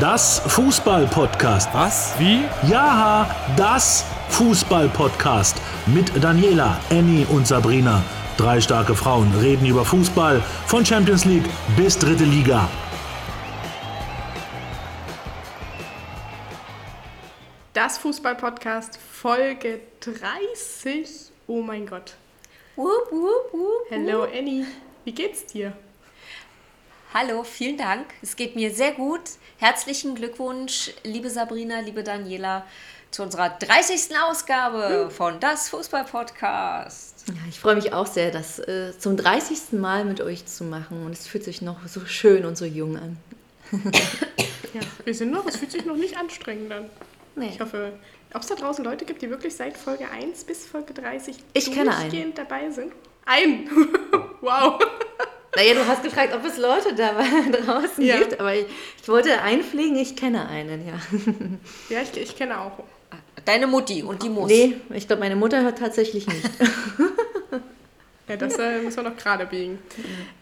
Das Fußball-Podcast. Was? Wie? Ja, das Fußball-Podcast. Mit Daniela, Annie und Sabrina. Drei starke Frauen reden über Fußball von Champions League bis dritte Liga. Das Fußball-Podcast Folge 30. Oh mein Gott. Wup, wup, wup, Hello Annie. Wie geht's dir? Hallo, vielen Dank. Es geht mir sehr gut. Herzlichen Glückwunsch, liebe Sabrina, liebe Daniela, zu unserer 30. Ausgabe von Das Fußball-Podcast. Ja, ich freue mich auch sehr, das äh, zum 30. Mal mit euch zu machen. Und es fühlt sich noch so schön und so jung an. Ja, wir sind noch, es fühlt sich noch nicht anstrengend an. Nee. Ich hoffe, ob es da draußen Leute gibt, die wirklich seit Folge 1 bis Folge 30 Ich kenne einen. durchgehend dabei sind. Ein! wow! Naja, du hast gefragt, ob es Leute da draußen Ja. gibt, aber ich, ich wollte einfliegen, ich kenne einen, ja. Ja, ich, ich kenne auch. Deine Mutti und die muss. Nee, ich glaube, meine Mutter hört tatsächlich nicht. Ja, das äh, müssen wir noch gerade biegen.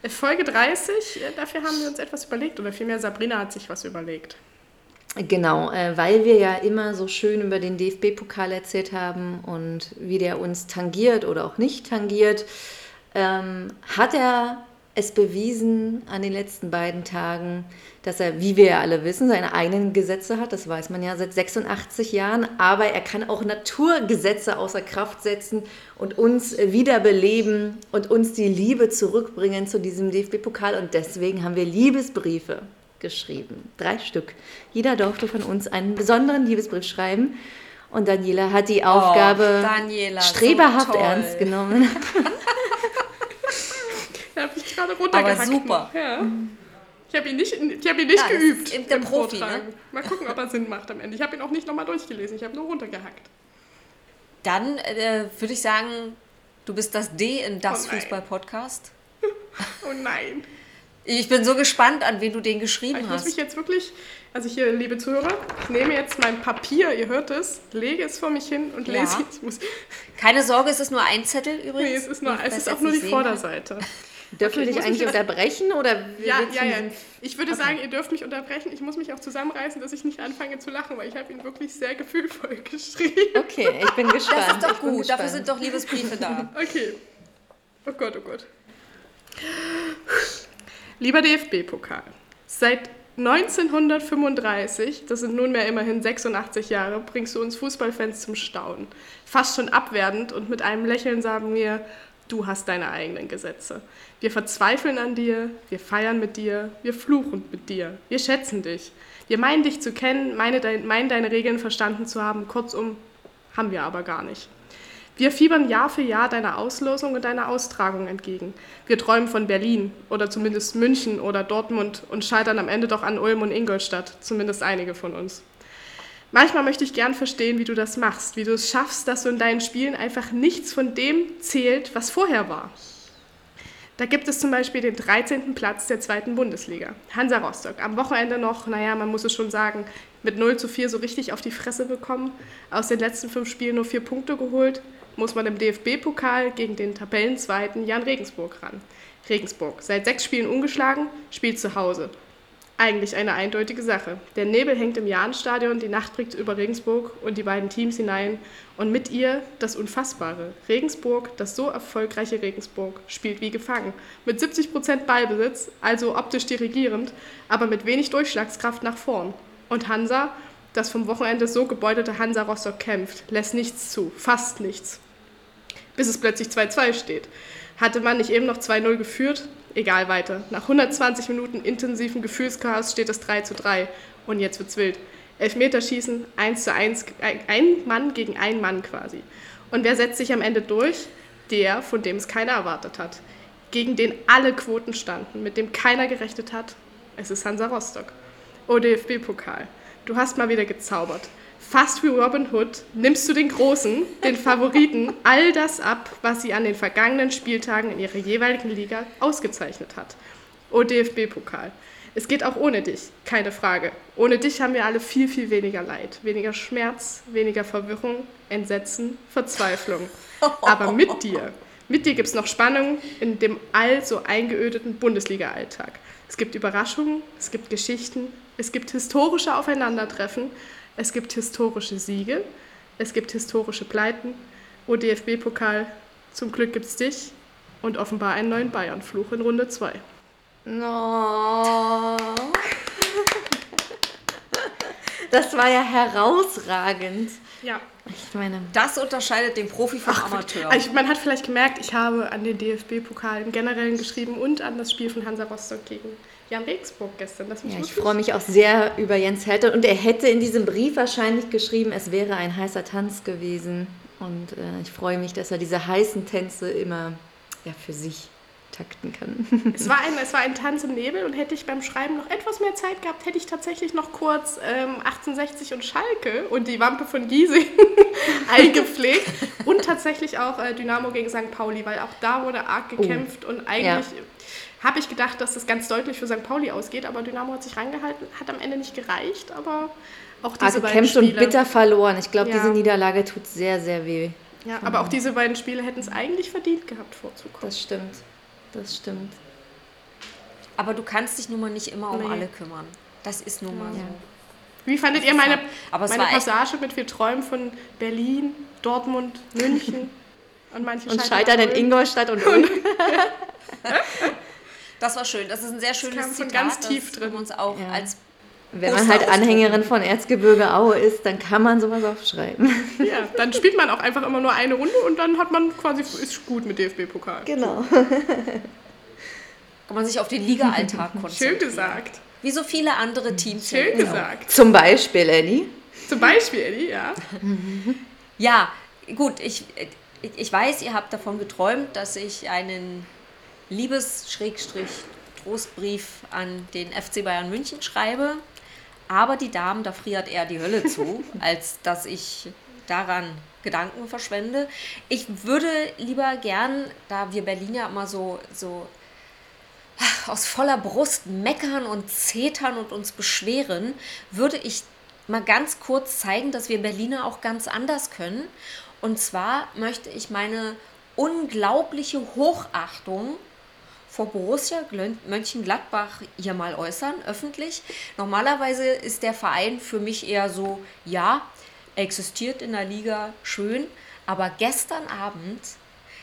Äh, Folge 30, äh, dafür haben wir uns etwas überlegt. Oder vielmehr Sabrina hat sich was überlegt. Genau, äh, weil wir ja immer so schön über den DFB-Pokal erzählt haben und wie der uns tangiert oder auch nicht tangiert, ähm, hat er es bewiesen an den letzten beiden Tagen, dass er, wie wir ja alle wissen, seine eigenen Gesetze hat. Das weiß man ja seit 86 Jahren. Aber er kann auch Naturgesetze außer Kraft setzen und uns wiederbeleben und uns die Liebe zurückbringen zu diesem DFB-Pokal. Und deswegen haben wir Liebesbriefe geschrieben. Drei Stück. Jeder durfte von uns einen besonderen Liebesbrief schreiben. Und Daniela hat die Aufgabe Daniela, so streberhaft toll. ernst genommen. Da habe ich gerade runtergehackt. Aber super. Ja. Ich habe ihn nicht, ich hab ihn nicht Ja, geübt. eben der Profi, ne? Mal gucken, ob er Sinn macht am Ende. Ich habe ihn auch nicht nochmal durchgelesen. Ich habe nur runtergehackt. Dann äh, würde ich sagen, du bist das D in Das Oh. Fußball-Podcast. Oh nein. Ich bin so gespannt, an wen du den geschrieben Ich muss mich hast. jetzt wirklich, also hier, liebe Zuhörer, ich nehme jetzt mein Papier, ihr hört es, lege es vor mich hin und Ja. lese es. Muss, Keine Sorge, es ist nur ein Zettel übrigens. nee, es ist, nur, es ist auch nur die. Vorderseite. Dürfen wir ich dich eigentlich unterbrechen? Oder Ja, ja, ja. Ich würde sagen, ihr dürft mich unterbrechen. Ich muss mich auch zusammenreißen, dass ich nicht anfange zu lachen, weil ich habe ihn wirklich sehr gefühlvoll geschrieben. Okay, ich bin gespannt. Das ist doch gut, dafür sind doch Liebesbriefe da. Okay. Oh Gott, oh Gott. Lieber DFB-Pokal, seit 1935, das sind nunmehr immerhin 86 Jahre, bringst du uns Fußballfans zum Staunen. Fast schon abwertend und mit einem Lächeln sagen wir, du hast deine eigenen Gesetze. Wir verzweifeln an dir, wir feiern mit dir, wir fluchen mit dir, wir schätzen dich. Wir meinen dich zu kennen, meinen deine Regeln verstanden zu haben, kurzum, haben wir aber gar nicht. Wir fiebern Jahr für Jahr deiner Auslosung und deiner Austragung entgegen. Wir träumen von Berlin oder zumindest München oder Dortmund und scheitern am Ende doch an Ulm und Ingolstadt, zumindest einige von uns. Manchmal möchte ich gern verstehen, wie du das machst, wie du es schaffst, dass so in deinen Spielen einfach nichts von dem zählt, was vorher war. Da gibt es zum Beispiel den 13. Platz der zweiten Bundesliga. Hansa Rostock. Am Wochenende noch, naja, man muss es schon sagen, mit 0 zu 4 so richtig auf die Fresse bekommen. Aus den letzten fünf Spielen nur vier Punkte geholt. Muss man im DFB-Pokal gegen den Tabellenzweiten Jan Regensburg ran. Regensburg, seit sechs Spielen ungeschlagen, spielt zu Hause. Eigentlich eine eindeutige Sache. Der Nebel hängt im Jahnstadion, die Nacht bringt über Regensburg und die beiden Teams hinein und mit ihr das Unfassbare. Regensburg, das so erfolgreiche Regensburg, spielt wie gefangen. Mit 70% Ballbesitz, also optisch dirigierend, aber mit wenig Durchschlagskraft nach vorn. Und Hansa, das vom Wochenende so gebeutelte Hansa Rostock kämpft, lässt nichts zu, fast nichts. Bis es plötzlich 2-2 steht. Hatte man nicht eben noch 2-0 geführt? Egal weiter. Nach 120 Minuten intensiven Gefühlschaos steht es 3 zu 3. Und jetzt wird's wild. Elfmeterschießen, 1 zu 1, ein- Mann gegen ein Mann quasi. Und wer setzt sich am Ende durch? Der, von dem es keiner erwartet hat. Gegen den alle Quoten standen, mit dem keiner gerechnet hat. Es ist Hansa Rostock. ODFB-Pokal. Du hast mal wieder gezaubert. Fast wie Robin Hood nimmst du den Großen, den Favoriten, all das ab, was sie an den vergangenen Spieltagen in ihrer jeweiligen Liga ausgezeichnet hat. ODFB-Pokal. Es geht auch ohne dich, keine Frage. Ohne dich haben wir alle viel, viel weniger Leid, weniger Schmerz, weniger Verwirrung, Entsetzen, Verzweiflung. Aber mit dir, mit dir gibt es noch Spannung in dem allso eingeödeten Bundesliga-Alltag. Es gibt Überraschungen, es gibt Geschichten, es gibt historische Aufeinandertreffen, es gibt historische Siege, es gibt historische Pleiten. ODFB-Pokal, zum Glück gibt's dich und offenbar einen neuen Bayern-Fluch in Runde 2. No. Das war ja herausragend. Ja. Ich meine, Das unterscheidet den Profi vom Amateur. Also ich, man hat vielleicht gemerkt, ich habe an den DFB-Pokal im Generellen geschrieben und an das Spiel von Hansa Rostock gegen Jan Regensburg gestern. Das ja, ich freue mich auch sehr über Jens Helter. Und er hätte in diesem Brief wahrscheinlich geschrieben, es wäre ein heißer Tanz gewesen. Und äh, ich freue mich, dass er diese heißen Tänze immer ja, für sich takten kann. Es war, ein, es war ein Tanz im Nebel und hätte ich beim Schreiben noch etwas mehr Zeit gehabt, hätte ich tatsächlich noch kurz ähm, 1860 und Schalke und die Wampe von Giesing eingepflegt und tatsächlich auch äh, Dynamo gegen St. Pauli, weil auch da wurde arg gekämpft und eigentlich habe ich gedacht, dass das ganz deutlich für St. Pauli ausgeht, aber Dynamo hat sich rangehalten, hat am Ende nicht gereicht, aber auch diese Also beiden gekämpft und Spiele. bitter verloren. Ich glaube, Ja. diese Niederlage tut sehr, sehr weh. Ja, aber auch diese beiden Spiele hätten es eigentlich verdient gehabt, vorzukommen. Das stimmt. Das stimmt. Aber du kannst dich nun mal nicht immer um Nee. alle kümmern. Das ist nun mal so. Wie fandet Das ihr meine, es meine Passage mit Wir träumen von Berlin, Dortmund, München und manche Und scheitern scheitern in? Ingolstadt und Ulm. Das war schön. Das ist ein sehr schönes kam von Zitat. ganz tief das drin. uns auch Ja. als Wenn man halt Anhängerin von Erzgebirge Aue ist, dann kann man sowas aufschreiben. Ja, dann spielt man auch einfach immer nur eine Runde und dann hat man quasi, ist gut mit DFB-Pokal. Genau. kann man sich auf den Liga-Alltag konzentrieren. Schön gesagt. Wie so viele andere Teams. Schön Genau. gesagt. Zum Beispiel, Eddie. Zum Beispiel, Eddie, ja. Ja, gut, ich, ich weiß, ihr habt davon geträumt, dass ich einen Liebes-Trostbrief an den FC Bayern München schreibe. Aber die Damen, da friert eher die Hölle zu, als dass ich daran Gedanken verschwende. Ich würde lieber gern, da wir Berliner immer so, so aus voller Brust meckern und zetern und uns beschweren, würde ich mal ganz kurz zeigen, dass wir Berliner auch ganz anders können. Und zwar möchte ich meine unglaubliche Hochachtung vor Borussia Mönchengladbach hier mal äußern, öffentlich. Normalerweise ist der Verein für mich eher so, ja, existiert in der Liga, schön, aber gestern Abend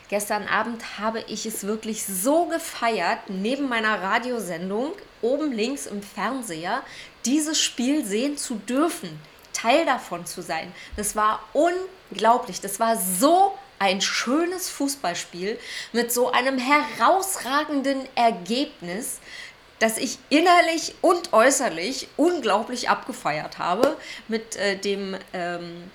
Gestern Abend habe ich es wirklich so gefeiert, neben meiner Radiosendung oben links im Fernseher dieses Spiel sehen zu dürfen, Teil davon zu sein. Das war unglaublich. Das war so ein schönes Fußballspiel mit so einem herausragenden Ergebnis, das ich innerlich und äußerlich unglaublich abgefeiert habe mit äh, dem ähm,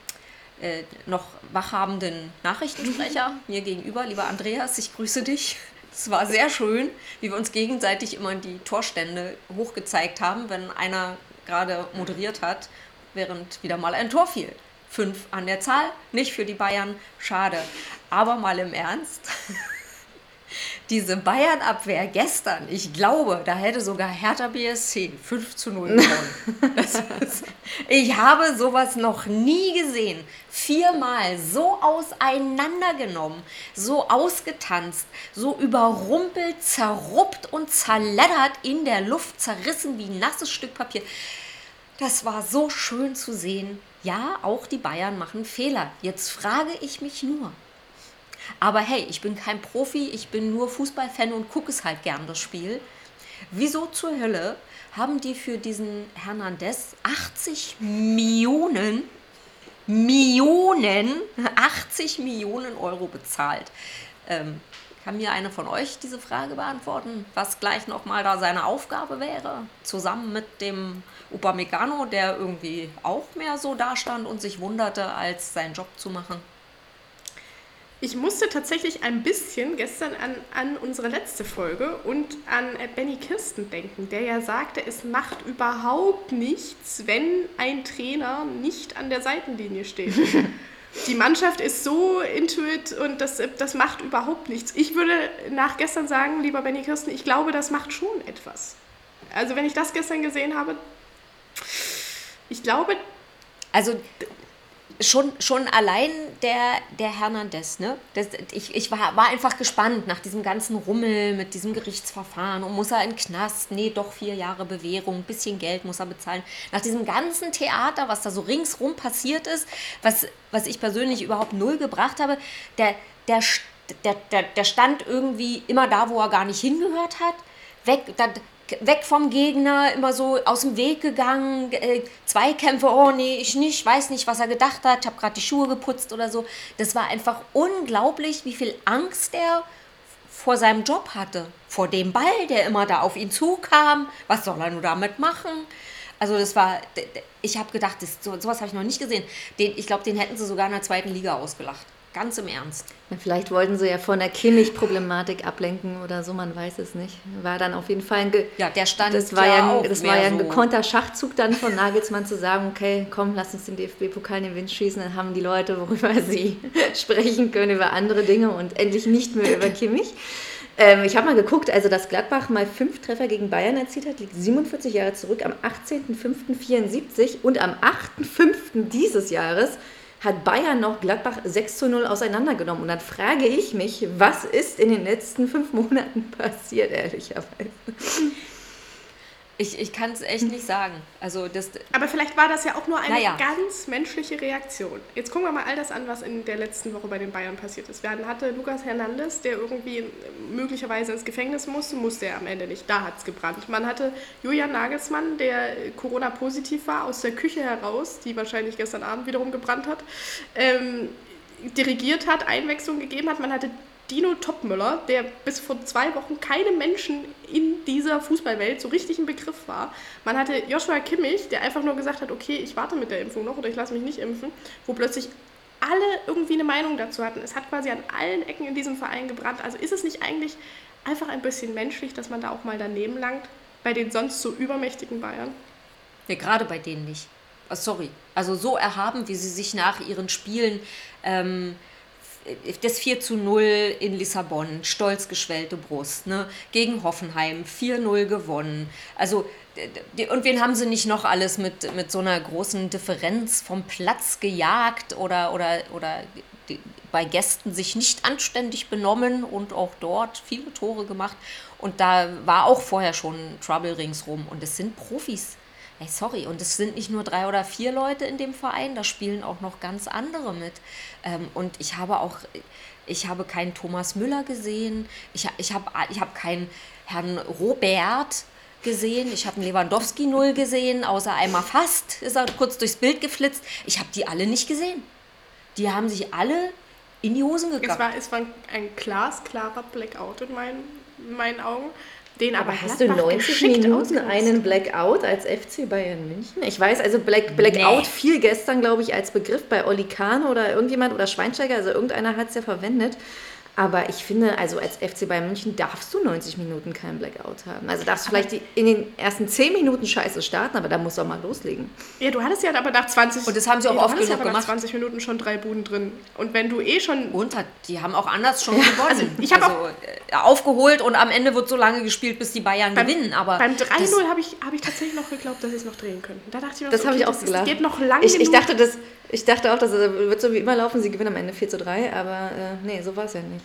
äh, noch wachhabenden Nachrichtensprecher mir gegenüber. Lieber Andreas, ich grüße dich. Es war sehr schön, wie wir uns gegenseitig immer die Torstände hochgezeigt haben, wenn einer gerade moderiert hat, während wieder mal ein Tor fiel. Fünf an der Zahl, nicht für die Bayern, schade. Aber mal im Ernst. Diese Bayern-Abwehr gestern, ich glaube, da hätte sogar Hertha BSC 5 zu 0 gewonnen. Ist, ich habe sowas noch nie gesehen. Viermal so auseinandergenommen, so ausgetanzt, so überrumpelt, zerruppt und zerleddert in der Luft, zerrissen wie ein nasses Stück Papier. Das war so schön zu sehen. Ja, auch die Bayern machen Fehler. Jetzt frage ich mich nur, aber hey, ich bin kein Profi, ich bin nur Fußballfan und gucke es halt gern, das Spiel. Wieso zur Hölle haben die für diesen Hernandez 80 Millionen, Millionen, 80 Millionen Euro bezahlt? Ähm, kann mir eine von euch diese Frage beantworten, was gleich nochmal da seine Aufgabe wäre? Zusammen mit dem Upamecano, der irgendwie auch mehr so dastand und sich wunderte, als seinen Job zu machen. Ich musste tatsächlich ein bisschen gestern an, an unsere letzte Folge und an Benny Kirsten denken, der ja sagte, es macht überhaupt nichts, wenn ein Trainer nicht an der Seitenlinie steht. Die Mannschaft ist so intuit und das, das macht überhaupt nichts. Ich würde nach gestern sagen, lieber Benny Kirsten, ich glaube, das macht schon etwas. Also wenn ich das gestern gesehen habe, ich glaube, Also schon, schon allein der, der Hernandez, ne? Das, ich ich war, war einfach gespannt nach diesem ganzen Rummel mit diesem Gerichtsverfahren und muss er in den Knast? Nee, doch vier Jahre Bewährung, ein bisschen Geld muss er bezahlen. Nach diesem ganzen Theater, was da so ringsrum passiert ist, was, was ich persönlich überhaupt null gebracht habe, der, der, der, der, der stand irgendwie immer da, wo er gar nicht hingehört hat. Weg, da, weg vom Gegner, immer so aus dem Weg gegangen, äh, Zweikämpfe, oh nee, ich nicht, weiß nicht, was er gedacht hat, ich habe gerade die Schuhe geputzt oder so. Das war einfach unglaublich, wie viel Angst er vor seinem Job hatte, vor dem Ball, der immer da auf ihn zukam. Was soll er nur damit machen? Also das war, ich habe gedacht, das, sowas habe ich noch nicht gesehen. Den, ich glaube, den hätten sie sogar in der zweiten Liga ausgelacht. Ganz im Ernst. Vielleicht wollten sie ja von der Kimmich-Problematik ablenken oder so, man weiß es nicht. War dann auf jeden Fall ein, Ge ja, der stand das war ja, ein, das war ja ein so. gekonnter Schachzug dann von Nagelsmann zu sagen, okay, komm, lass uns den DFB-Pokal in den Wind schießen, dann haben die Leute, worüber sie sprechen können, über andere Dinge und endlich nicht mehr über Kimmich. Ähm, ich habe mal geguckt, also dass Gladbach mal fünf Treffer gegen Bayern erzielt hat, liegt 47 Jahre zurück, am 18.05.74 und am 8.05. dieses Jahres hat Bayern noch Gladbach 6 zu 0 auseinandergenommen. Und dann frage ich mich, was ist in den letzten fünf Monaten passiert, ehrlicherweise? Ich, ich kann es echt nicht sagen. Also das, Aber vielleicht war das ja auch nur eine naja. ganz menschliche Reaktion. Jetzt gucken wir mal all das an, was in der letzten Woche bei den Bayern passiert ist. Wir hatten Lukas Hernandez, der irgendwie möglicherweise ins Gefängnis musste, musste er am Ende nicht. Da hat es gebrannt. Man hatte Julian Nagelsmann, der Corona-positiv war, aus der Küche heraus, die wahrscheinlich gestern Abend wiederum gebrannt hat, ähm, dirigiert hat, Einwechslung gegeben hat. Man hatte Dino Topmüller, der bis vor zwei Wochen keinem Menschen in dieser Fußballwelt so richtig ein Begriff war. Man hatte Joshua Kimmich, der einfach nur gesagt hat, okay, ich warte mit der Impfung noch oder ich lasse mich nicht impfen, wo plötzlich alle irgendwie eine Meinung dazu hatten. Es hat quasi an allen Ecken in diesem Verein gebrannt. Also ist es nicht eigentlich einfach ein bisschen menschlich, dass man da auch mal daneben langt, bei den sonst so übermächtigen Bayern? Ja, gerade bei denen nicht. Oh, sorry. Also so erhaben, wie sie sich nach ihren Spielen... Ähm, das 4 zu 0 in Lissabon, stolz geschwellte Brust, ne? gegen Hoffenheim 4-0 gewonnen. Also, und wen haben sie nicht noch alles mit, mit so einer großen Differenz vom Platz gejagt oder, oder, oder bei Gästen sich nicht anständig benommen und auch dort viele Tore gemacht. Und da war auch vorher schon Trouble ringsrum. Und es sind Profis. Ey, sorry, und es sind nicht nur drei oder vier Leute in dem Verein, da spielen auch noch ganz andere mit. Ähm, und ich habe auch, ich habe keinen Thomas Müller gesehen, ich, ich habe ich hab keinen Herrn Robert gesehen, ich habe einen Lewandowski null gesehen, außer einmal fast ist er kurz durchs Bild geflitzt. Ich habe die alle nicht gesehen. Die haben sich alle in die Hosen gegangen. Es war, es war ein glasklarer Blackout in meinen, in meinen Augen. Den aber, aber hast du 90 Minuten einen Blackout als FC Bayern München? Ich weiß, also Black, Blackout nee. fiel gestern, glaube ich, als Begriff bei Oli Kahn oder irgendjemand oder Schweinsteiger, also irgendeiner hat es ja verwendet. Aber ich finde, also als FC Bayern München darfst du 90 Minuten keinen Blackout haben. Also darfst du vielleicht die, in den ersten 10 Minuten scheiße starten, aber da musst du auch mal loslegen. Ja, du hattest ja aber nach 20 Und das haben sie auch oft genug ja gemacht. nach 20 Minuten schon drei Buden drin. Und wenn du eh schon und hat, die haben auch anders schon ja, gewonnen. Also ich habe also, äh, aufgeholt und am Ende wird so lange gespielt, bis die Bayern beim, gewinnen, aber beim 3-0 habe ich, hab ich tatsächlich noch geglaubt, dass sie es noch drehen könnten. Da dachte ich mir, das okay, habe ich auch geglaubt. geht noch lange ich, ich dachte das ich dachte auch, das wird so wie immer laufen, sie gewinnen am Ende 4 zu 3, aber äh, nee, so war es ja nicht.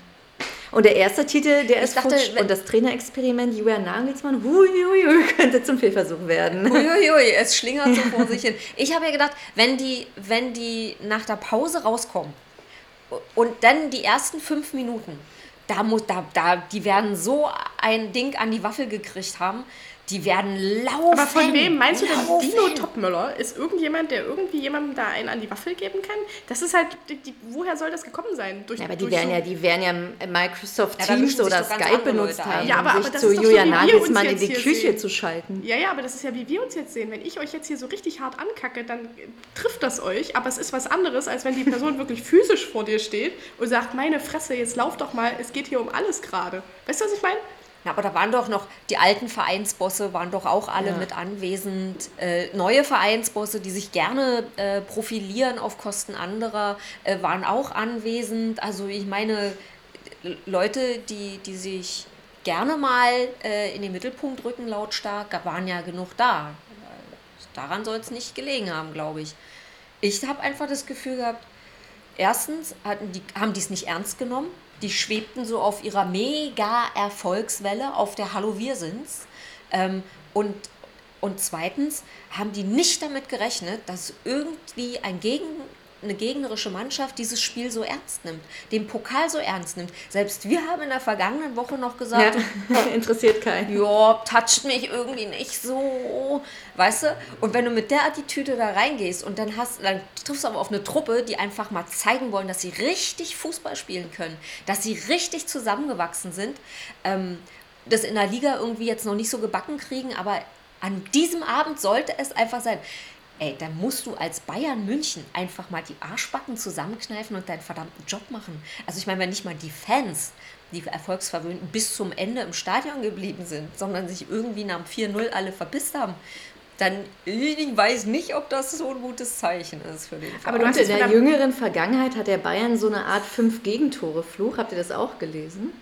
Und der erste Titel, der ist dachte, futsch. Und das Trainerexperiment Julian Nagelsmann, huiuiui, könnte zum Fehlversuch werden. Huiuiui, es schlingert so vor sich hin. Ich habe ja gedacht, wenn die, wenn die nach der Pause rauskommen und dann die ersten fünf Minuten, da muss, da, da, die werden so ein Ding an die Waffel gekriegt haben, die werden laufen. Aber von wem meinst du denn Dino Topmöller? Ist irgendjemand, der irgendwie jemandem da einen an die Waffel geben kann? Das ist halt, die, woher soll das gekommen sein? Durch, ja, aber die werden, so ja, die werden ja Microsoft ja, Teams oder Skype benutzt haben, ja, aber, um sich zu Julian so, Nagelsmann in die Küche sehen. zu schalten. Ja, ja, aber das ist ja, wie wir uns jetzt sehen. Wenn ich euch jetzt hier so richtig hart ankacke, dann trifft das euch, aber es ist was anderes, als wenn die Person wirklich physisch vor dir steht und sagt, meine Fresse, jetzt lauf doch mal, es geht hier um alles gerade. Weißt du, was ich meine? Ja, aber da waren doch noch, die alten Vereinsbosse waren doch auch alle ja. mit anwesend. Äh, neue Vereinsbosse, die sich gerne äh, profilieren auf Kosten anderer, äh, waren auch anwesend. Also ich meine, Leute, die, die sich gerne mal äh, in den Mittelpunkt rücken, lautstark, waren ja genug da. Daran soll es nicht gelegen haben, glaube ich. Ich habe einfach das Gefühl gehabt, erstens hatten die, haben die es nicht ernst genommen. Die schwebten so auf ihrer mega Erfolgswelle auf der Hallo wir sind's. Ähm, und, und zweitens haben die nicht damit gerechnet, dass irgendwie ein Gegen, eine gegnerische Mannschaft dieses Spiel so ernst nimmt, den Pokal so ernst nimmt. Selbst wir haben in der vergangenen Woche noch gesagt, Ja, interessiert keinen. ja, toucht mich irgendwie nicht so, weißt du? Und wenn du mit der Attitüde da reingehst und dann hast, dann triffst du aber auf eine Truppe, die einfach mal zeigen wollen, dass sie richtig Fußball spielen können, dass sie richtig zusammengewachsen sind, ähm, das in der Liga irgendwie jetzt noch nicht so gebacken kriegen, aber an diesem Abend sollte es einfach sein. Ey, da musst du als Bayern München einfach mal die Arschbacken zusammenkneifen und deinen verdammten Job machen. Also ich meine, wenn nicht mal die Fans, die Erfolgsverwöhnten, bis zum Ende im Stadion geblieben sind, sondern sich irgendwie nach dem 4-0 alle verpisst haben, dann ich weiß nicht, ob das so ein gutes Zeichen ist für den Verein. Aber du Und hast in der- jüngeren Vergangenheit hat der Bayern so eine Art Fünf-Gegentore-Fluch. Habt ihr das auch gelesen?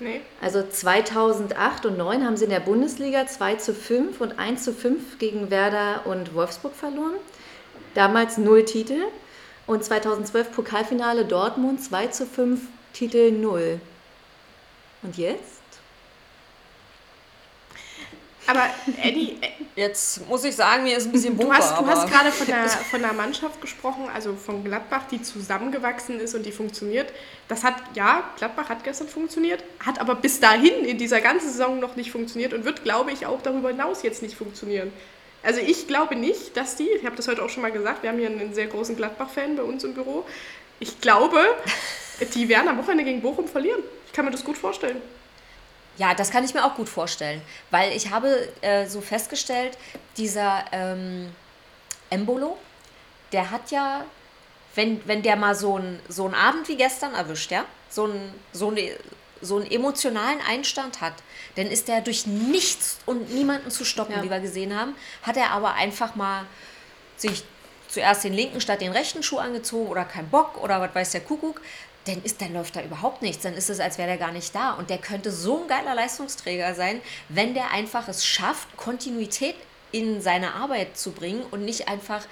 Nee. Also 2008 und 2009 haben sie in der Bundesliga 2 zu 5 und 1 zu 5 gegen Werder und Wolfsburg verloren. Damals null Titel. Und 2012 Pokalfinale Dortmund 2 zu 5, Titel 0. Und jetzt? Aber Eddie, äh, Jetzt muss ich sagen, mir ist ein bisschen du Bunker, hast, du hast gerade von der, von der Mannschaft gesprochen, also von Gladbach, die zusammengewachsen ist und die funktioniert. Das hat, ja, Gladbach hat gestern funktioniert, hat aber bis dahin in dieser ganzen Saison noch nicht funktioniert und wird, glaube ich, auch darüber hinaus jetzt nicht funktionieren. Also ich glaube nicht, dass die, ich habe das heute auch schon mal gesagt, wir haben hier einen sehr großen Gladbach-Fan bei uns im Büro. Ich glaube, die werden am Wochenende gegen Bochum verlieren. Ich kann mir das gut vorstellen. Ja, das kann ich mir auch gut vorstellen, weil ich habe äh, so festgestellt, dieser ähm, Embolo, der hat ja, wenn, wenn der mal so einen so einen Abend wie gestern erwischt, ja, so einen, so, so einen emotionalen Einstand hat, dann ist der durch nichts und niemanden zu stoppen, Ja. wie wir gesehen haben, hat er aber einfach mal sich zuerst den linken statt den rechten Schuh angezogen oder kein Bock oder was weiß der Kuckuck, dann, ist, dann läuft da überhaupt nichts. Dann ist es, als wäre der gar nicht da. Und der könnte so ein geiler Leistungsträger sein, wenn der einfach es schafft, Kontinuität in seine Arbeit zu bringen und nicht einfach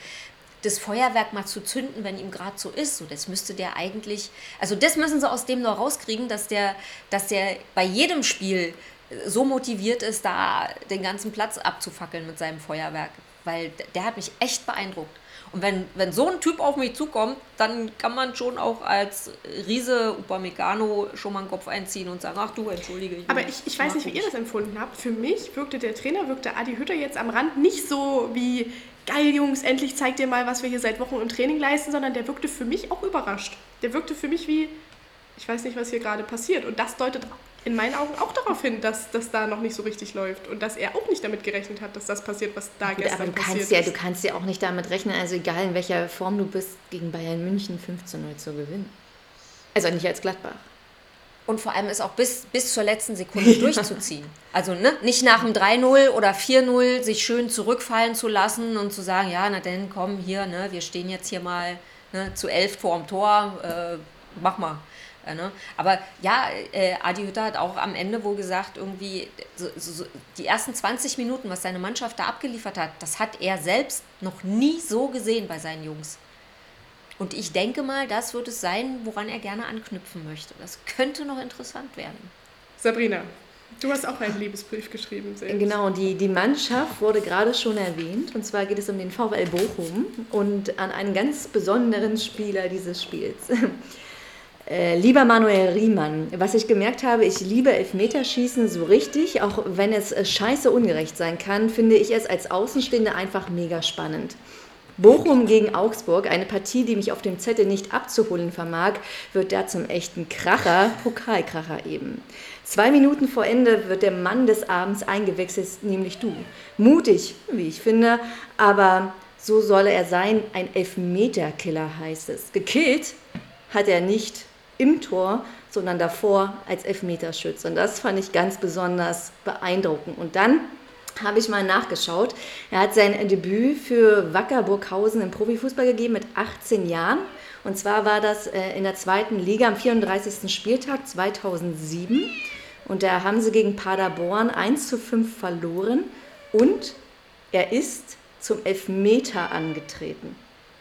das Feuerwerk mal zu zünden, wenn ihm gerade so ist. So, das müsste der eigentlich, also das müssen sie aus dem noch rauskriegen, dass der, dass der bei jedem Spiel so motiviert ist, da den ganzen Platz abzufackeln mit seinem Feuerwerk. Weil der hat mich echt beeindruckt. Und wenn, wenn so ein Typ auf mich zukommt, dann kann man schon auch als Riese Upamecano schon mal einen Kopf einziehen und sagen, ach du, entschuldige. Ich Aber ich, ich weiß nicht, wie ihr das empfunden habt. Für mich wirkte der Trainer, wirkte Adi Hütter jetzt am Rand nicht so wie, geil Jungs, endlich zeigt ihr mal, was wir hier seit Wochen im Training leisten, sondern der wirkte für mich auch überrascht. Der wirkte für mich wie, ich weiß nicht, was hier gerade passiert. Und das deutet in meinen Augen auch darauf hin, dass das da noch nicht so richtig läuft. Und dass er auch nicht damit gerechnet hat, dass das passiert, was da Gut, gestern aber du passiert kannst, ja, ist. du kannst ja auch nicht damit rechnen, also egal in welcher Form du bist, gegen Bayern München 5 zu 0 zu gewinnen. Also nicht als Gladbach. Und vor allem ist auch bis, bis zur letzten Sekunde durchzuziehen. Also ne, nicht nach dem 3-0 oder 4-0 sich schön zurückfallen zu lassen und zu sagen, ja, na dann komm hier, ne, wir stehen jetzt hier mal ne, zu elf vor dem Tor, äh, mach mal. Äh, ne? Aber ja, äh, Adi Hütter hat auch am Ende wohl gesagt, irgendwie so, so, so, die ersten 20 Minuten, was seine Mannschaft da abgeliefert hat, das hat er selbst noch nie so gesehen bei seinen Jungs. Und ich denke mal, das wird es sein, woran er gerne anknüpfen möchte. Das könnte noch interessant werden. Sabrina, du hast auch einen Liebesbrief geschrieben. Selbst. Genau, die, die Mannschaft wurde gerade schon erwähnt. Und zwar geht es um den VfL Bochum und an einen ganz besonderen Spieler dieses Spiels. Äh, lieber Manuel Riemann, was ich gemerkt habe, ich liebe Elfmeterschießen so richtig, auch wenn es äh, scheiße ungerecht sein kann, finde ich es als Außenstehende einfach mega spannend. Bochum gegen Augsburg, eine Partie, die mich auf dem Zettel nicht abzuholen vermag, wird da zum echten Kracher, Pokalkracher eben. Zwei Minuten vor Ende wird der Mann des Abends eingewechselt, nämlich du. Mutig, wie ich finde, aber so soll er sein, ein Elfmeterkiller heißt es. Gekillt hat er nicht im Tor, sondern davor als Elfmeterschütze. Und das fand ich ganz besonders beeindruckend. Und dann habe ich mal nachgeschaut. Er hat sein Debüt für Wacker Burghausen im Profifußball gegeben mit 18 Jahren. Und zwar war das äh, in der zweiten Liga am 34. Spieltag 2007. Und da haben sie gegen Paderborn 1 zu 5 verloren. Und er ist zum Elfmeter angetreten.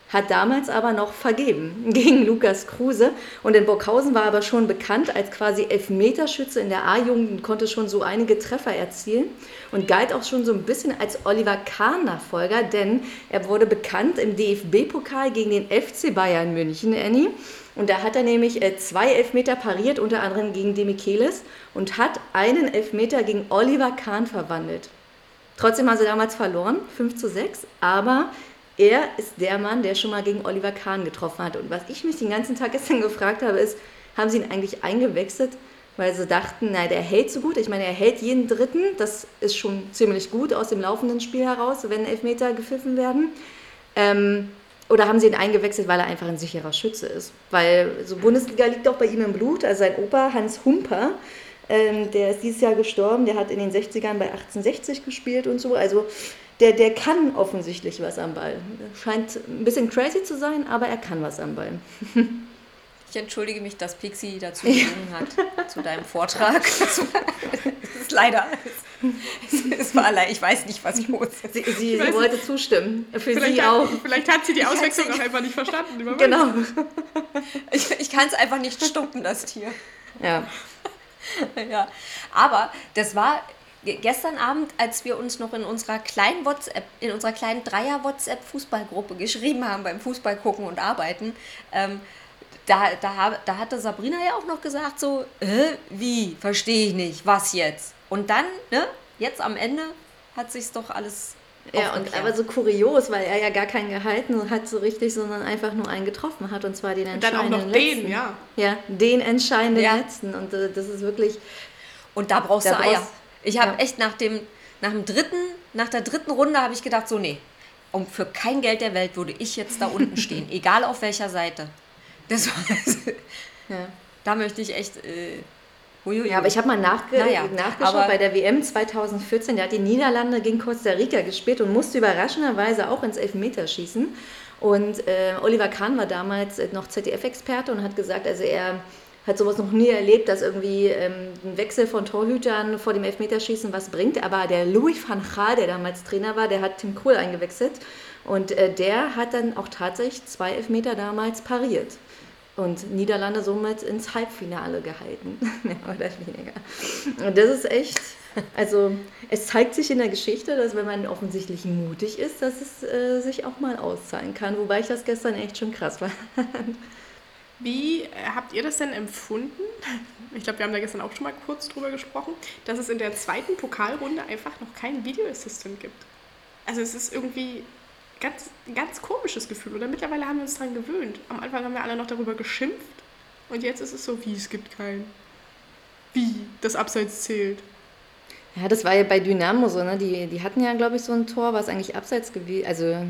Hat damals aber noch vergeben gegen Lukas Kruse. Und in Burghausen war aber schon bekannt als quasi Elfmeterschütze in der A-Jugend und konnte schon so einige Treffer erzielen und galt auch schon so ein bisschen als Oliver Kahn-Nachfolger, denn er wurde bekannt im DFB-Pokal gegen den FC Bayern München, Annie. Und da hat er nämlich äh, zwei Elfmeter pariert, unter anderem gegen Demichelis und hat einen Elfmeter gegen Oliver Kahn verwandelt. Trotzdem haben sie damals verloren, 5 zu 6, aber er ist der Mann, der schon mal gegen Oliver Kahn getroffen hat. Und was ich mich den ganzen Tag gestern gefragt habe, ist, haben sie ihn eigentlich eingewechselt, weil sie dachten, na, der hält so gut. Ich meine, er hält jeden Dritten, das ist schon ziemlich gut aus dem laufenden Spiel heraus, wenn Elfmeter gepfiffen werden. Ähm, oder haben sie ihn eingewechselt, weil er einfach ein sicherer Schütze ist? Weil so Bundesliga liegt auch bei ihm im Blut. Also sein Opa Hans Humper, ähm, der ist dieses Jahr gestorben, der hat in den 60ern bei 1860 gespielt und so. Also der, der kann offensichtlich was am Ball. Scheint ein bisschen crazy zu sein, aber er kann was am Ball. Ich entschuldige mich, dass Pixie dazu gesungen hat, zu deinem Vortrag. Das ist leider. Es, war allein, ich weiß nicht, was los ist. Sie, sie, sie wollte zustimmen. Für vielleicht sie hat, auch. Vielleicht hat sie die Auswechslung auch einfach nicht verstanden. Genau. Ich, ich kann es einfach nicht stuppen, das Tier. Ja. ja. Aber das war gestern Abend, als wir uns noch in unserer kleinen WhatsApp, in unserer kleinen Dreier-WhatsApp-Fußballgruppe geschrieben haben beim Fußball gucken und arbeiten, ähm, da, da, da hatte Sabrina ja auch noch gesagt, so, äh, wie, verstehe ich nicht, was jetzt? Und dann, ne, jetzt am Ende hat sich's doch alles ja, und aber so kurios, weil er ja gar keinen gehalten hat so richtig, sondern einfach nur einen getroffen hat und zwar den entscheidenden und dann auch noch letzten. den, ja. Ja, den entscheidenden ja. letzten und äh, das ist wirklich und da brauchst da du Eier. Ich habe ja. echt nach dem, nach dem dritten, nach der dritten Runde habe ich gedacht, so, nee, um für kein Geld der Welt würde ich jetzt da unten stehen, egal auf welcher Seite. Das war, ja. Da möchte ich echt. Äh, Ja, aber ich habe mal nachge naja, nachgeschaut bei der WM 2014. Der hat die Niederlande gegen Costa Rica gespielt und musste überraschenderweise auch ins Elfmeterschießen. Und äh, Oliver Kahn war damals noch ZDF-Experte und hat gesagt, also er hat sowas noch nie erlebt, dass irgendwie ähm, ein Wechsel von Torhütern vor dem Elfmeterschießen was bringt. Aber der Louis van Gaal, der damals Trainer war, der hat Tim Kohl eingewechselt. Und äh, der hat dann auch tatsächlich zwei Elfmeter damals pariert. Und Niederlande somit ins Halbfinale gehalten. Mehr oder weniger. Und das ist echt, also es zeigt sich in der Geschichte, dass wenn man offensichtlich mutig ist, dass es äh, sich auch mal auszahlen kann. Wobei ich das gestern echt schon krass fand. Wie äh, habt ihr das denn empfunden? Ich glaube, wir haben da gestern auch schon mal kurz drüber gesprochen, dass es in der zweiten Pokalrunde einfach noch keinen Video Assistant gibt. Also es ist irgendwie ganz, ein ganz komisches Gefühl. Oder mittlerweile haben wir uns daran gewöhnt. Am Anfang haben wir alle noch darüber geschimpft. Und jetzt ist es so, wie es gibt keinen. Wie das Abseits zählt. Ja, das war ja bei Dynamo so, ne? Die, die hatten ja, glaube ich, so ein Tor, was eigentlich abseits gewesen, also äh,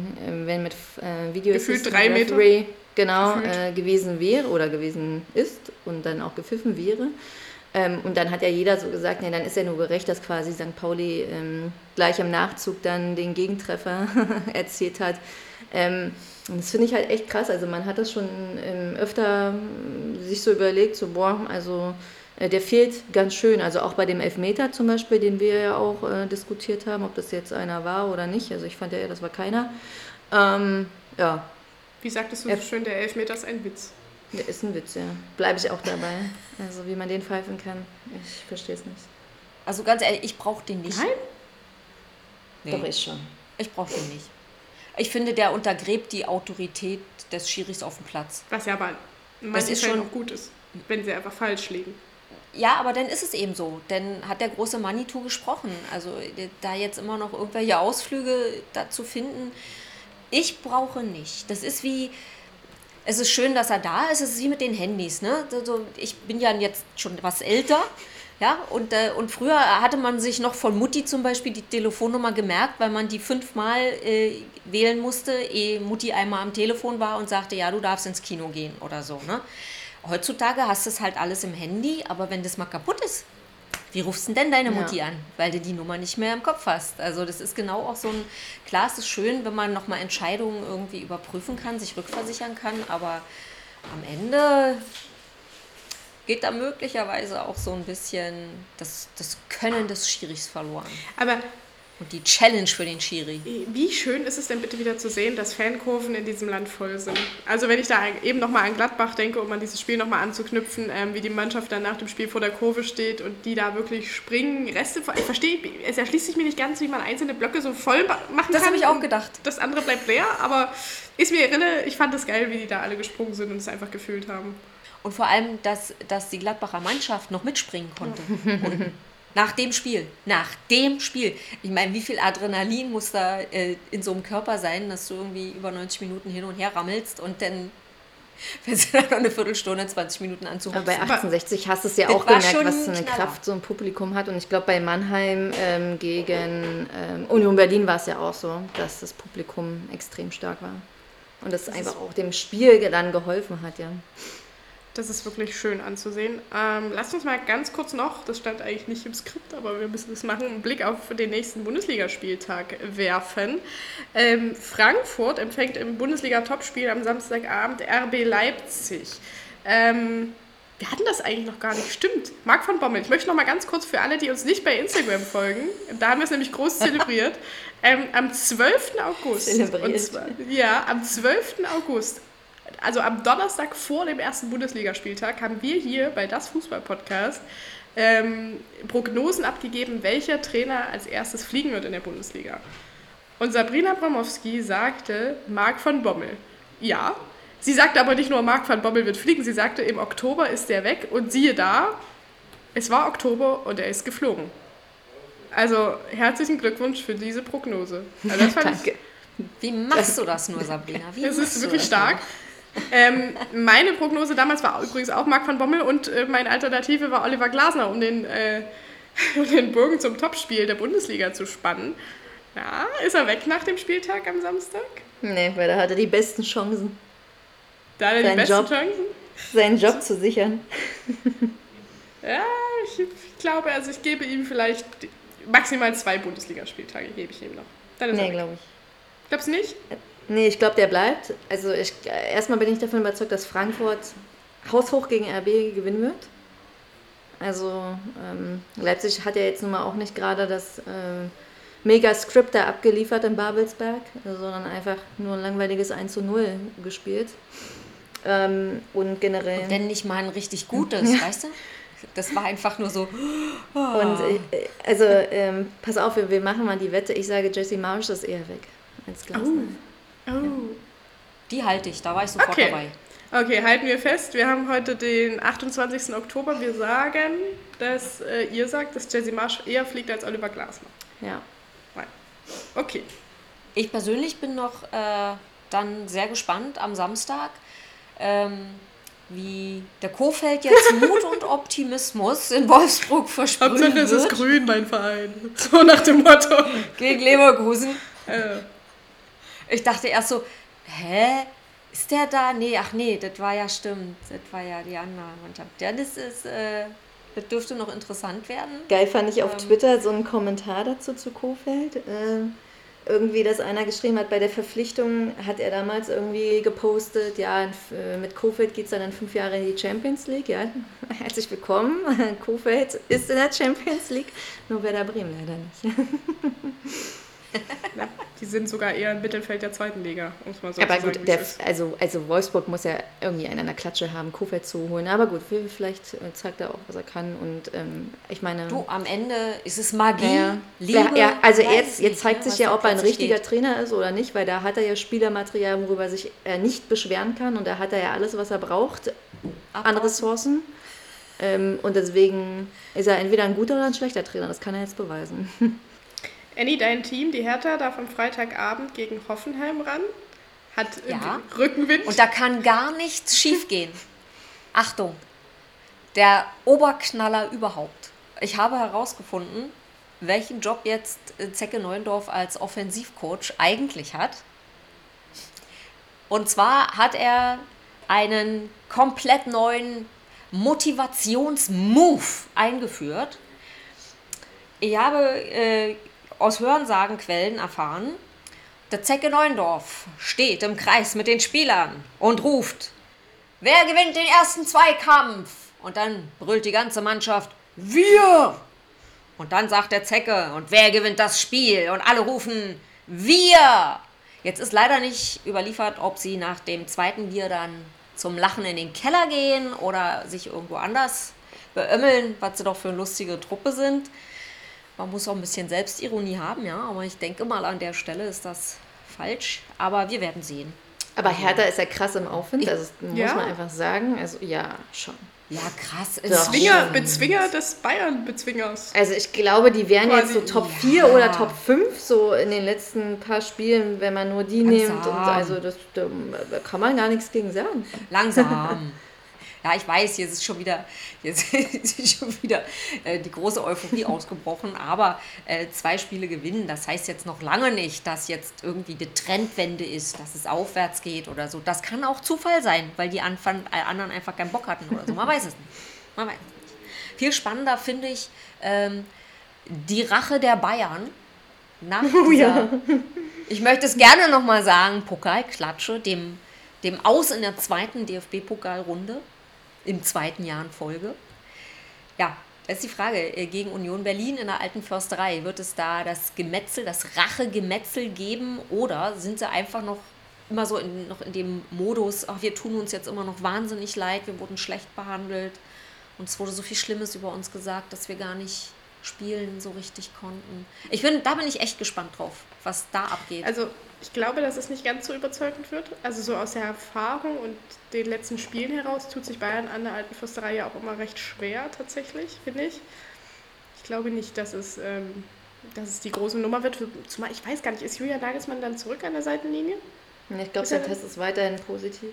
wenn mit äh, Video Gefühlt drei Meter. Genau äh, gewesen wäre oder gewesen ist und dann auch gepfiffen wäre. Ähm, und dann hat ja jeder so gesagt, nee, dann ist ja nur gerecht, dass quasi St. Pauli ähm, gleich im Nachzug dann den Gegentreffer erzielt hat. Ähm, und das finde ich halt echt krass. Also man hat das schon ähm, öfter sich so überlegt, so boah, also äh, der fehlt ganz schön. Also auch bei dem Elfmeter zum Beispiel, den wir ja auch äh, diskutiert haben, ob das jetzt einer war oder nicht. Also ich fand ja, das war keiner. Ähm, ja. Wie sagtest du so schön, der Elfmeter ist ein Witz. Der ist ein Witz, ja. Bleibe ich auch dabei. Also wie man den pfeifen kann, ich verstehe es nicht. Also ganz ehrlich, ich brauche den nicht. Nein? Nee. Doch, ich schon. Ich brauche den nicht. Ich finde, der untergräbt die Autorität des Schiris auf dem Platz. Was ja aber manchen Fällen auch gut ist, wenn sie einfach falsch liegen. Ja, aber dann ist es eben so. Dann hat der große Manitou gesprochen. Also da jetzt immer noch irgendwelche Ausflüge dazu finden, ich brauche nicht. Das ist wie, es ist schön, dass er da ist. Es ist wie mit den Handys. Ne? Also ich bin ja jetzt schon was älter. Ja, und, äh, und früher hatte man sich noch von Mutti zum Beispiel die Telefonnummer gemerkt, weil man die fünfmal äh, wählen musste, ehe Mutti einmal am Telefon war und sagte, ja, du darfst ins Kino gehen oder so. Ne? Heutzutage hast du es halt alles im Handy, aber wenn das mal kaputt ist, wie rufst du denn deine Mutti ja. an? Weil du die Nummer nicht mehr im Kopf hast. Also das ist genau auch so ein, klar es ist schön, wenn man nochmal Entscheidungen irgendwie überprüfen kann, sich rückversichern kann, aber am Ende geht da möglicherweise auch so ein bisschen das, das Können des Schirichs verloren. Aber Und die Challenge für den Schiri. Wie schön ist es denn bitte wieder zu sehen, dass Fankurven in diesem Land voll sind? Also wenn ich da eben nochmal an Gladbach denke, um an dieses Spiel nochmal anzuknüpfen, ähm, wie die Mannschaft dann nach dem Spiel vor der Kurve steht und die da wirklich springen, Reste, ich verstehe, es erschließt sich mir nicht ganz, wie man einzelne Blöcke so voll machen das kann. Das habe ich auch gedacht. Das andere bleibt leer, aber ist mir irre, ich fand es geil, wie die da alle gesprungen sind und es einfach gefühlt haben. Und vor allem, dass, dass die Gladbacher Mannschaft noch mitspringen konnte. Und nach dem Spiel. Nach dem Spiel. Ich meine, wie viel Adrenalin muss da äh, in so einem Körper sein, dass du irgendwie über 90 Minuten hin und her rammelst und dann fährst du dann noch eine Viertelstunde, 20 Minuten anzuhupsen. bei 1860 hast du es ja auch gemerkt, was für eine Kraft so ein Publikum hat. Und ich glaube, bei Mannheim ähm, gegen ähm, Union Berlin war es ja auch so, dass das Publikum extrem stark war. Und das, das einfach auch dem Spiel dann geholfen hat, ja. Das ist wirklich schön anzusehen. Ähm, lasst uns mal ganz kurz noch, das stand eigentlich nicht im Skript, aber wir müssen das machen, einen Blick auf den nächsten Bundesligaspieltag werfen. Ähm, Frankfurt empfängt im Bundesliga-Topspiel am Samstagabend RB Leipzig. Ähm, wir hatten das eigentlich noch gar nicht. Stimmt. Marc von Bommel, ich möchte noch mal ganz kurz für alle, die uns nicht bei Instagram folgen, da haben wir es nämlich groß zelebriert, ähm, am 12. August. Zelebriert. Zwar, ja, am 12. August also am Donnerstag vor dem ersten Bundesligaspieltag haben wir hier bei Das Fußball-Podcast ähm, Prognosen abgegeben, welcher Trainer als erstes fliegen wird in der Bundesliga. Und Sabrina Bramowski sagte Marc von Bommel. Ja, sie sagte aber nicht nur Marc von Bommel wird fliegen, sie sagte im Oktober ist der weg und siehe da, es war Oktober und er ist geflogen. Also herzlichen Glückwunsch für diese Prognose. Also Danke. Wie machst du das nur, Sabrina? Wie es ist wirklich stark. Ähm, meine Prognose damals war übrigens auch Marc van Bommel und äh, meine Alternative war Oliver Glasner, um den, äh, um den Bogen zum Topspiel der Bundesliga zu spannen. Ja, ist er weg nach dem Spieltag am Samstag? Nee, weil er hatte die besten Chancen. Da hat er die besten Job, Chancen? Seinen Job zu sichern. ja, ich, ich glaube, also ich gebe ihm vielleicht maximal zwei Bundesligaspieltage, gebe ich ihm noch. Dann nee, glaube ich. Glaubst du nicht? Nee, ich glaube, der bleibt. Also ich, erstmal bin ich davon überzeugt, dass Frankfurt haushoch gegen RB gewinnen wird. Also ähm, Leipzig hat ja jetzt nun mal auch nicht gerade das äh, Mega-Script da abgeliefert in Babelsberg, sondern einfach nur ein langweiliges 1 zu 0 gespielt. Ähm, und generell... Und denn nicht mal ein richtig gutes, ja. weißt du? Das war einfach nur so. Oh. Und äh, also, ähm, pass auf, wir, wir machen mal die Wette. Ich sage, Jesse Marsch ist eher weg als Glasner. Oh. Oh. Ja. Die halte ich, da war ich sofort okay. dabei. Okay, halten wir fest. Wir haben heute den 28. Oktober. Wir sagen, dass äh, ihr sagt, dass Jesse Marsch eher fliegt als Oliver Glasner. Ja. Nein. Okay. Ich persönlich bin noch äh, dann sehr gespannt am Samstag, ähm, wie der Kofeld jetzt Mut und Optimismus in Wolfsburg versprühen Hauptsache wird. es ist grün, mein Verein. So nach dem Motto. Gegen Leverkusen. Äh. Ich dachte erst so, hä? Ist der da? Nee, ach nee, das war ja stimmt. Das war ja die andere Mannschaft. Ja, das ist, äh, das dürfte noch interessant werden. Geil fand ich auf ähm, Twitter so einen Kommentar dazu zu Kofeld. Äh, irgendwie, dass einer geschrieben hat, bei der Verpflichtung hat er damals irgendwie gepostet, ja, äh, mit Kofeld geht es dann in fünf Jahre in die Champions League. Ja, herzlich willkommen. Kofeld ist in der Champions League, nur Werder Bremen leider nicht. Ja, die sind sogar eher im Mittelfeld der zweiten Liga, um es mal so aber zu sagen. gut, der, also, also Wolfsburg muss ja irgendwie einen an der Klatsche haben, Kofeld zu holen. Aber gut, vielleicht äh, zeigt er auch, was er kann. Und ähm, ich meine. Du, am Ende ist es Magie. Ja, Liebe, ja, also jetzt, jetzt zeigt nicht, sich ja, ob er ein richtiger geht. Trainer ist oder nicht, weil da hat er ja Spielermaterial, worüber sich er nicht beschweren kann. Und da hat er ja alles, was er braucht Abbauen. an Ressourcen. Ähm, und deswegen ist er entweder ein guter oder ein schlechter Trainer. Das kann er jetzt beweisen. Annie, dein Team, die Hertha, darf am Freitagabend gegen Hoffenheim ran. Hat ja. Rückenwind. Und da kann gar nichts schiefgehen. Achtung, der Oberknaller überhaupt. Ich habe herausgefunden, welchen Job jetzt Zecke Neuendorf als Offensivcoach eigentlich hat. Und zwar hat er einen komplett neuen Motivationsmove eingeführt. Ich habe äh, aus Hörensagenquellen erfahren, der Zecke Neuendorf steht im Kreis mit den Spielern und ruft, wer gewinnt den ersten Zweikampf? Und dann brüllt die ganze Mannschaft, wir! Und dann sagt der Zecke, und wer gewinnt das Spiel? Und alle rufen, wir! Jetzt ist leider nicht überliefert, ob sie nach dem zweiten Bier dann zum Lachen in den Keller gehen oder sich irgendwo anders beömmeln, was sie doch für eine lustige Truppe sind. Man muss auch ein bisschen Selbstironie haben, ja, aber ich denke mal, an der Stelle ist das falsch. Aber wir werden sehen. Aber Hertha ist ja krass im Aufwind, das muss Ja? man einfach sagen. Also ja, schon. Ja, krass. Bezwinger, Bezwinger des Bayern-Bezwingers. Also ich glaube, die wären jetzt Quasi- so Top Ja. 4 oder Top 5 so in den letzten paar Spielen, wenn man nur die Langsam. nimmt. Und also das, da kann man gar nichts gegen sagen. Langsam. Ja, ich weiß, hier ist schon wieder, jetzt ist schon wieder äh, die große Euphorie ausgebrochen, aber äh, zwei Spiele gewinnen, das heißt jetzt noch lange nicht, dass jetzt irgendwie die Trendwende ist, dass es aufwärts geht oder so. Das kann auch Zufall sein, weil die Anfang, äh, anderen einfach keinen Bock hatten oder so. Man weiß es nicht. Man weiß es nicht. Viel spannender finde ich ähm, die Rache der Bayern nach dieser, ich möchte es gerne nochmal sagen, Pokalklatsche, dem, dem Aus in der zweiten DFB-Pokalrunde im zweiten Jahr in Folge. Ja, das ist die Frage. äh, Gegen Union Berlin in der alten Försterei, wird es da das Gemetzel, das Rachegemetzel geben oder sind sie einfach noch immer so in, noch in dem Modus, ach, wir tun uns jetzt immer noch wahnsinnig leid, wir wurden schlecht behandelt und es wurde so viel Schlimmes über uns gesagt, dass wir gar nicht spielen so richtig konnten. Ich bin, da bin ich echt gespannt drauf, was da abgeht. Also ich glaube, dass es nicht ganz so überzeugend wird. Also so aus der Erfahrung und den letzten Spielen heraus tut sich Bayern an der alten Fürsterei ja auch immer recht schwer tatsächlich, finde ich. Ich glaube nicht, dass es, ähm, dass es die große Nummer wird. Zumal ich weiß gar nicht, ist Julian Nagelsmann dann zurück an der Seitenlinie? Ich glaube, der er- Test ist weiterhin positiv.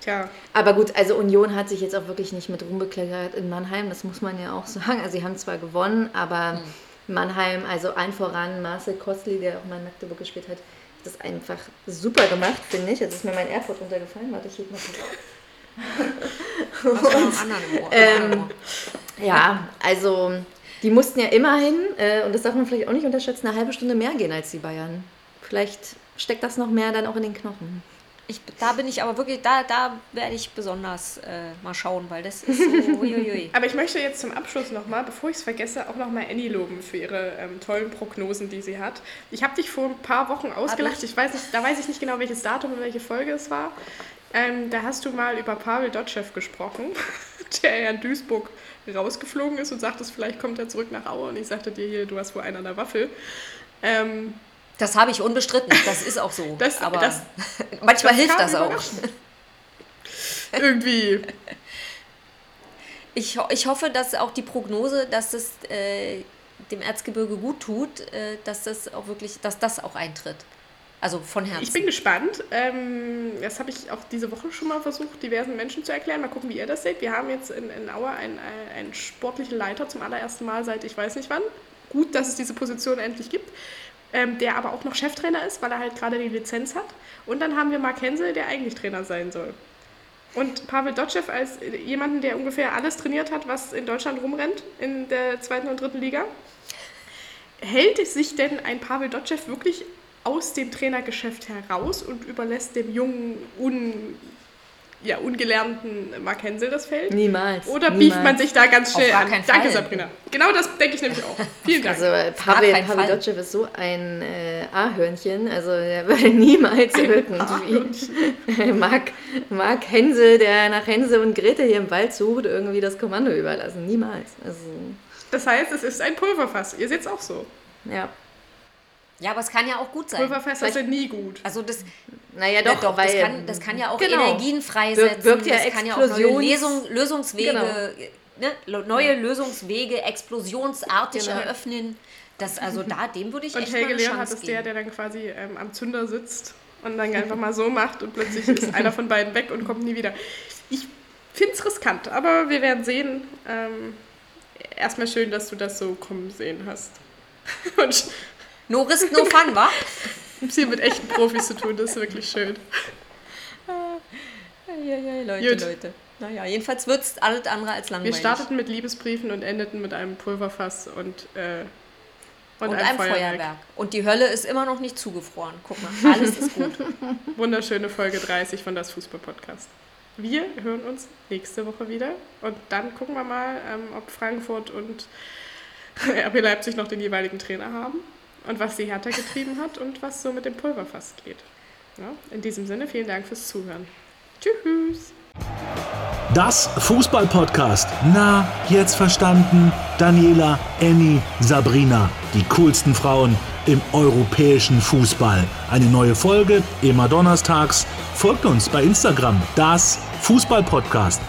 Tja, Aber gut, also Union hat sich jetzt auch wirklich nicht mit Ruhm bekleckert in Mannheim, das muss man ja auch sagen. Also sie haben zwar gewonnen, aber Mannheim, also ein voran, Marcel Kostli, der auch mal in Magdeburg gespielt hat, hat das einfach super gemacht, finde ich. Jetzt ist mir mein AirPod runtergefallen, warte, ich heb mal Ohr? Ähm. Ja, also die mussten ja immerhin, äh, und das darf man vielleicht auch nicht unterschätzen, eine halbe Stunde mehr gehen als die Bayern. Vielleicht steckt das noch mehr dann auch in den Knochen. Ich, da bin ich aber wirklich, da, da werde ich besonders äh, mal schauen, weil das ist so, uiuiui. aber ich möchte jetzt zum Abschluss nochmal, bevor ich es vergesse, auch nochmal Annie loben für ihre ähm, tollen Prognosen, die sie hat. Ich habe dich vor ein paar Wochen ausgelacht. Ich weiß nicht, da weiß ich nicht genau, welches Datum und welche Folge es war. Ähm, da hast du mal über Pavel Dotschew gesprochen, der ja in Duisburg rausgeflogen ist und sagtest, vielleicht kommt er zurück nach Aue. Und ich sagte dir hier, du hast wohl einen an der Waffel. Ähm, Das habe ich unbestritten, das ist auch so. Das- aber das- manchmal das hilft das auch. Irgendwie. Ich, ich hoffe, dass auch die Prognose, dass es äh, dem Erzgebirge gut tut, äh, dass das auch wirklich, dass das auch eintritt. Also von Herzen. Ich bin gespannt. Ähm, das habe ich auch diese Woche schon mal versucht, diversen Menschen zu erklären. Mal gucken, wie ihr das seht. Wir haben jetzt in, in Aue einen, äh, einen sportlichen Leiter zum allerersten Mal seit ich weiß nicht wann. Gut, dass es diese Position endlich gibt. Ähm, der aber auch noch Cheftrainer ist, weil er halt gerade die Lizenz hat. Und dann haben wir Mark Hensel, der eigentlich Trainer sein soll. Und Pavel Dotschew als jemanden, der ungefähr alles trainiert hat, was in Deutschland rumrennt, in der zweiten und dritten Liga. Hält sich denn ein Pavel Dotschew wirklich aus dem Trainergeschäft heraus und überlässt dem jungen, un, ja, ungelernten Mark Hensel das Feld? Niemals. Oder niemals. bieft man sich da ganz Auf schnell gar an? Danke, Fall. Sabrina. Genau das denke ich nämlich auch. Vielen Dank. Also äh, Pavel, Pavel. Dotschew ist so ein äh, A-Hörnchen, also er würde niemals irgendwie Mark, Mark Hensel, der nach Hänsel und Gretel hier im Wald sucht, irgendwie das Kommando überlassen. Niemals. Also, Das heißt, es ist ein Pulverfass. Ihr seht es auch so. ja. Ja, aber es kann ja auch gut sein. Pulverfässer sind nie gut. Also das, Naja, ja, doch, doch, weil das, kann, das kann ja auch genau. Energien freisetzen. wirkt ja das kann ja auch neue Explosions- Lesung, Lösungswege, Genau. ne, neue Lösungswege explosionsartig Genau. eröffnen. Das, also da, dem würde ich Und echt mal Helge eine Leon Chance hat es geben. der, der dann quasi ähm, am Zünder sitzt und dann einfach mal so macht und plötzlich ist einer von beiden weg und kommt nie wieder. Ich finde es riskant, aber wir werden sehen. Ähm, erstmal schön, dass du das so kommen sehen hast. Und No risk, no fun, wa? es hier mit echten Profis zu tun, das ist wirklich schön. Ja, ja, Leute, Gut. Leute. Naja, jedenfalls wird es alles andere als Wir langweilig. starteten mit Liebesbriefen und endeten mit einem Pulverfass und, äh, und, und einem, einem Feuerwerk. Feuerwerk. Und die Hölle ist immer noch nicht zugefroren. Guck mal, alles ist gut. Wunderschöne Folge 30 von das Fußball-Podcast. Wir hören uns nächste Woche wieder und dann gucken wir mal, ähm, ob Frankfurt und RB Leipzig noch den jeweiligen Trainer haben und was die Hertha getrieben hat und was so mit dem Pulverfass geht. Ja, in diesem Sinne, vielen Dank fürs Zuhören. Tschüss. Das Fußball-Podcast. Na, jetzt verstanden. Daniela, Annie, Sabrina. Die coolsten Frauen im europäischen Fußball. Eine neue Folge, immer donnerstags. Folgt uns bei Instagram. Das Fußball-Podcast.